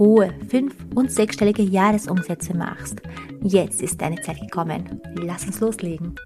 hohe fünf- und sechsstellige Jahresumsätze machst. Jetzt ist deine Zeit gekommen. Lass uns loslegen.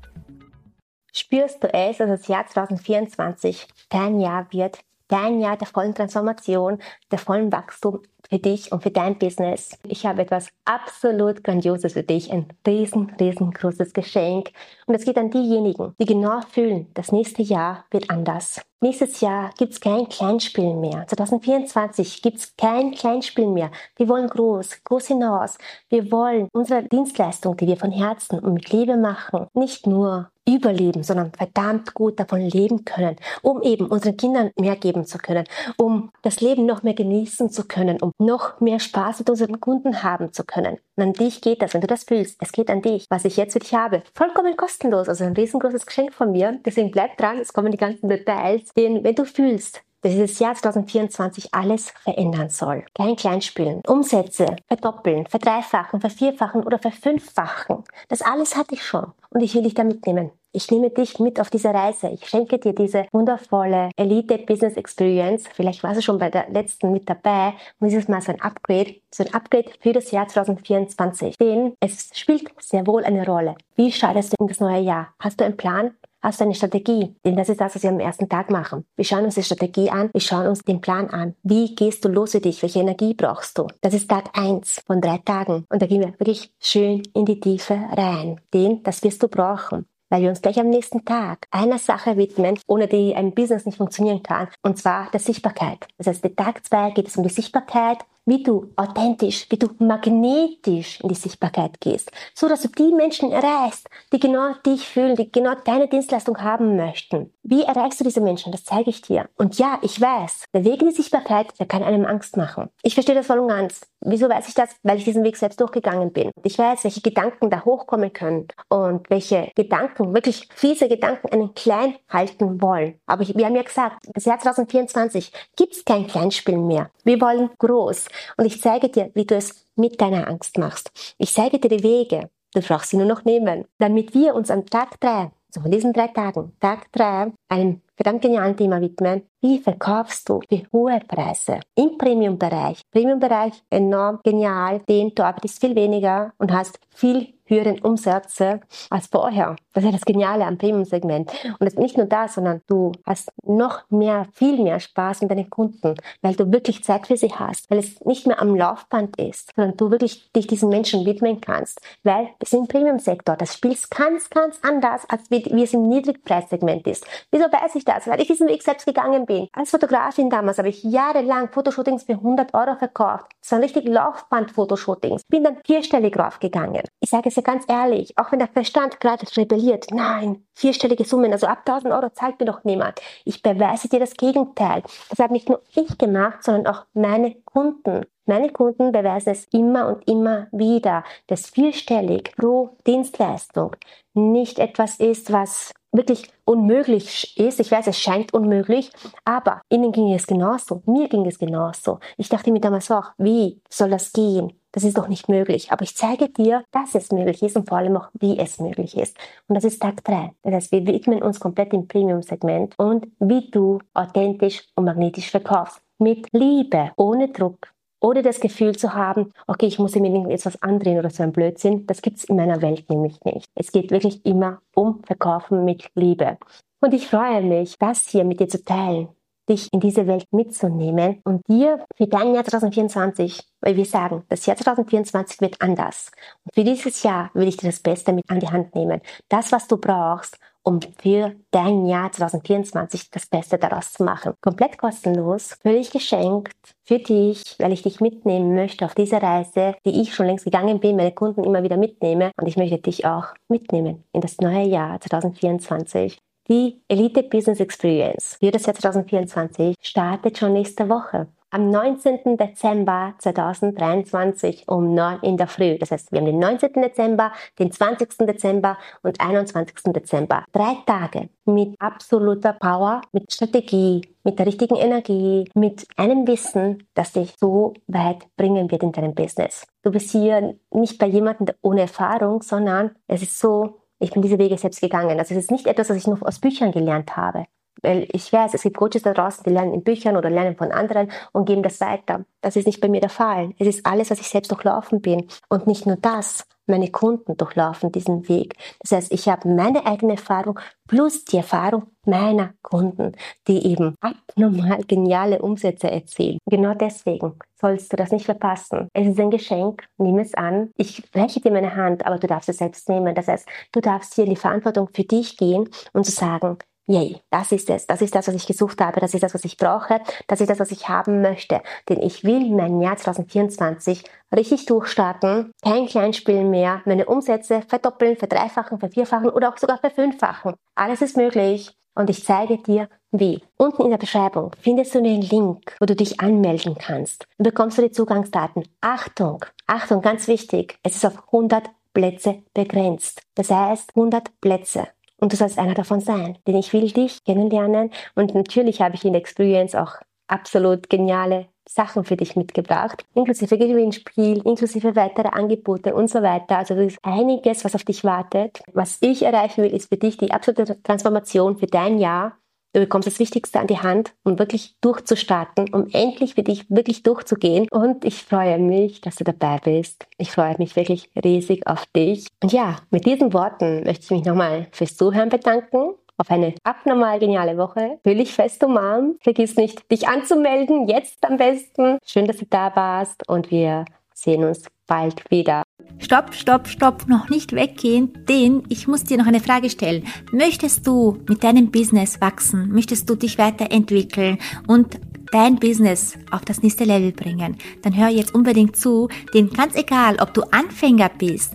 Spürst du es, dass das Jahr 2024 dein Jahr wird, dein Jahr der vollen Transformation, der vollen Wachstum für dich und für dein Business. Ich habe etwas absolut Grandioses für dich, ein riesen, riesengroßes Geschenk. Und es geht an diejenigen, die genau fühlen, das nächste Jahr wird anders. Nächstes Jahr gibt's kein Kleinspiel mehr. 2024 gibt's kein Kleinspiel mehr. Wir wollen groß, groß hinaus. Wir wollen unsere Dienstleistung, die wir von Herzen und mit Liebe machen, nicht nur überleben, sondern verdammt gut davon leben können, um eben unseren Kindern mehr geben zu können, um das Leben noch mehr genießen zu können, um noch mehr Spaß mit unseren Kunden haben zu können. Und an dich geht das, wenn du das fühlst. Es geht an dich, was ich jetzt für dich habe. Vollkommen kostenlos, also ein riesengroßes Geschenk von mir. Deswegen bleib dran, es kommen die ganzen Details. Denn wenn du fühlst, dass dieses Jahr 2024 alles verändern soll. Kein Kleinspielen. Umsätze verdoppeln, verdreifachen, vervierfachen oder verfünffachen. Das alles hatte ich schon. Und ich will dich da mitnehmen. Ich nehme dich mit auf diese Reise. Ich schenke dir diese wundervolle Elite Business Experience. Vielleicht warst du schon bei der letzten mit dabei. Und dieses Mal so ein Upgrade. So ein Upgrade für das Jahr 2024. Denn es spielt sehr wohl eine Rolle. Wie startest du in das neue Jahr? Hast du einen Plan? Hast du eine Strategie? Denn das ist das, was wir am ersten Tag machen. Wir schauen uns die Strategie an, wir schauen uns den Plan an. Wie gehst du los für dich? Welche Energie brauchst du? Das ist Tag eins von drei Tagen. Und da gehen wir wirklich schön in die Tiefe rein. Denn das wirst du brauchen weil wir uns gleich am nächsten Tag einer Sache widmen, ohne die ein Business nicht funktionieren kann, und zwar der Sichtbarkeit. Das heißt, der Tag zwei geht es um die Sichtbarkeit, wie du authentisch, wie du magnetisch in die Sichtbarkeit gehst, so dass du die Menschen erreichst, die genau dich fühlen, die genau deine Dienstleistung haben möchten. Wie erreichst du diese Menschen? Das zeige ich dir. Und ja, ich weiß, der Weg in die Sichtbarkeit, der kann einem Angst machen. Ich verstehe das voll und ganz. Wieso weiß ich das? Weil ich diesen Weg selbst durchgegangen bin. Ich weiß, welche Gedanken da hochkommen können und welche Gedanken, wirklich fiese Gedanken, einen klein halten wollen. Aber wir haben ja gesagt, das Jahr 2024 gibt es kein Kleinspiel mehr. Wir wollen groß. Und ich zeige dir, wie du es mit deiner Angst machst. Ich zeige dir die Wege. Du brauchst sie nur noch nehmen. Damit wir uns am Tag drei, so von diesen drei Tagen, Tag drei, einem verdammt genialen Thema widmen. Wie verkaufst du für hohe Preise im Premium-Bereich? Premium-Bereich enorm genial, denn du arbeitest viel weniger und hast viel höheren Umsätze als vorher. Das ist ja das Geniale am Premium-Segment. Und es ist nicht nur das, sondern du hast noch mehr, viel mehr Spaß mit deinen Kunden, weil du wirklich Zeit für sie hast, weil es nicht mehr am Laufband ist, sondern du wirklich dich diesen Menschen widmen kannst, weil es im Premium-Sektor, das Spiel ist ganz, ganz anders, als wie, wie es im Niedrigpreissegment ist. Wieso weiß ich das? Weil ich diesen Weg selbst gegangen bin. Als Fotografin damals habe ich jahrelang Fotoshootings für 100 Euro verkauft. Das waren richtig Laufband-Fotoshootings. Bin dann vierstellig raufgegangen. Ich sage es ja ganz ehrlich, auch wenn der Verstand gerade rebelliert, nein, vierstellige Summen, also ab 1000 Euro zahlt mir doch niemand. Ich beweise dir das Gegenteil. Das habe nicht nur ich gemacht, sondern auch meine Kunden. Meine Kunden beweisen es immer und immer wieder, dass vierstellig pro Dienstleistung nicht etwas ist, was wirklich unmöglich ist. Ich weiß, es scheint unmöglich, aber ihnen ging es genauso. Mir ging es genauso. Ich dachte mir damals auch, wie soll das gehen? Das ist doch nicht möglich. Aber ich zeige dir, dass es möglich ist und vor allem auch, wie es möglich ist. Und das ist Tag 3. Das heißt, wir widmen uns komplett im Premium-Segment und wie du authentisch und magnetisch verkaufst. Mit Liebe, ohne Druck, ohne das Gefühl zu haben, okay, ich muss mir etwas andrehen oder so ein Blödsinn. Das gibt's in meiner Welt nämlich nicht. Es geht wirklich immer um Verkaufen mit Liebe. Und ich freue mich, das hier mit dir zu teilen, dich in diese Welt mitzunehmen und dir für dein Jahr 2024, weil wir sagen, das Jahr 2024 wird anders. Und für dieses Jahr will ich dir das Beste mit an die Hand nehmen. Das, was du brauchst, um für dein Jahr 2024 das Beste daraus zu machen. Komplett kostenlos, völlig geschenkt für dich, weil ich dich mitnehmen möchte auf diese Reise, die ich schon längst gegangen bin, meine Kunden immer wieder mitnehme und ich möchte dich auch mitnehmen in das neue Jahr 2024. Die Elite Business Experience für das Jahr 2024 startet schon nächste Woche am 19. Dezember 2023 um 9 in der Früh. Das heißt, wir haben den 19. Dezember, den 20. Dezember und 21. Dezember. Drei Tage mit absoluter Power, mit Strategie, mit der richtigen Energie, mit einem Wissen, das dich so weit bringen wird in deinem Business. Du bist hier nicht bei jemandem ohne Erfahrung, sondern es ist so, ich bin diese Wege selbst gegangen. Also es ist nicht etwas, was ich nur aus Büchern gelernt habe. Weil ich weiß, es gibt Coaches da draußen, die lernen in Büchern oder lernen von anderen und geben das weiter. Das ist nicht bei mir der Fall. Es ist alles, was ich selbst durchlaufen bin. Und nicht nur das, meine Kunden durchlaufen diesen Weg. Das heißt, ich habe meine eigene Erfahrung plus die Erfahrung meiner Kunden, die eben abnormal geniale Umsätze erzielen. Genau deswegen sollst du das nicht verpassen. Es ist ein Geschenk, nimm es an. Ich reiche dir meine Hand, aber du darfst es selbst nehmen. Das heißt, du darfst hier in die Verantwortung für dich gehen und zu sagen, Yay, das ist es. Das ist das, was ich gesucht habe. Das ist das, was ich brauche. Das ist das, was ich haben möchte. Denn ich will mein Jahr 2024 richtig durchstarten. Kein Kleinspiel mehr. Meine Umsätze verdoppeln, verdreifachen, vervierfachen oder auch sogar verfünffachen. Alles ist möglich. Und ich zeige dir, wie. Unten in der Beschreibung findest du den Link, wo du dich anmelden kannst. Dann bekommst du die Zugangsdaten. Achtung, Achtung, ganz wichtig. Es ist auf 100 Plätze begrenzt. Das heißt 100 Plätze. Und du sollst einer davon sein, denn ich will dich kennenlernen und natürlich habe ich in der Experience auch absolut geniale Sachen für dich mitgebracht, inklusive Gewinnspiel, inklusive weitere Angebote und so weiter. Also es ist einiges, was auf dich wartet. Was ich erreichen will, ist für dich die absolute Transformation für dein Jahr Du bekommst das Wichtigste an die Hand, um wirklich durchzustarten, um endlich für dich wirklich durchzugehen. Und ich freue mich, dass du dabei bist. Ich freue mich wirklich riesig auf dich. Und ja, mit diesen Worten möchte ich mich nochmal fürs Zuhören bedanken auf eine abnormal geniale Woche. Dich fest umarmt. Vergiss nicht, dich anzumelden. Jetzt am besten. Schön, dass du da warst und wir sehen uns bald wieder. Stopp, stopp, stopp, noch nicht weggehen, denn ich muss dir noch eine Frage stellen. Möchtest du mit deinem Business wachsen? Möchtest du dich weiterentwickeln und dein Business auf das nächste Level bringen, dann hör jetzt unbedingt zu, denn ganz egal, ob du Anfänger bist